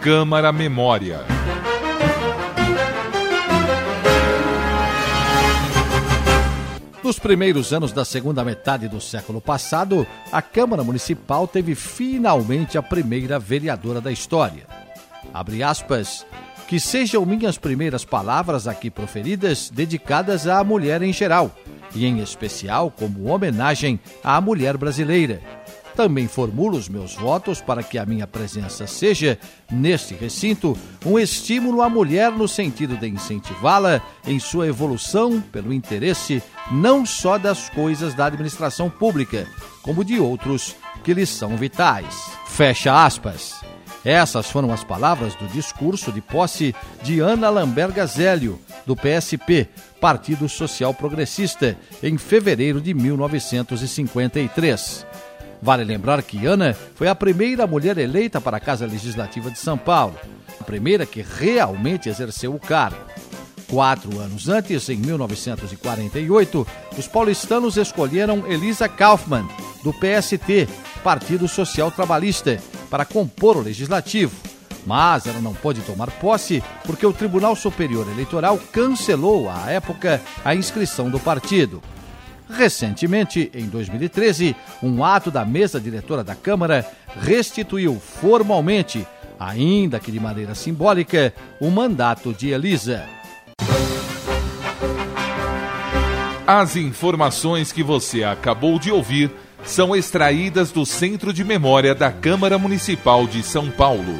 Câmara Memória. Nos primeiros anos da segunda metade do século passado, a Câmara Municipal teve finalmente a primeira vereadora da história. Abre aspas. Que sejam minhas primeiras palavras aqui proferidas dedicadas à mulher em geral, e em especial como homenagem à mulher brasileira. Também formulo os meus votos para que a minha presença seja, neste recinto, um estímulo à mulher no sentido de incentivá-la em sua evolução pelo interesse não só das coisas da administração pública, como de outros que lhes são vitais. Fecha aspas. Essas foram as palavras do discurso de posse de Ana Lambert Gazélio, do PSP, Partido Social Progressista, em fevereiro de 1953. Vale lembrar que Ana foi a primeira mulher eleita para a Casa Legislativa de São Paulo, a primeira que realmente exerceu o cargo. Quatro anos antes, em 1948, os paulistanos escolheram Elisa Kaufmann, do PST, Partido Social Trabalhista, para compor o legislativo. Mas ela não pôde tomar posse porque o Tribunal Superior Eleitoral cancelou, à época, a inscrição do partido. Recentemente, em 2013, um ato da mesa diretora da Câmara restituiu formalmente, ainda que de maneira simbólica, o mandato de Elisa. As informações que você acabou de ouvir são extraídas do Centro de Memória da Câmara Municipal de São Paulo.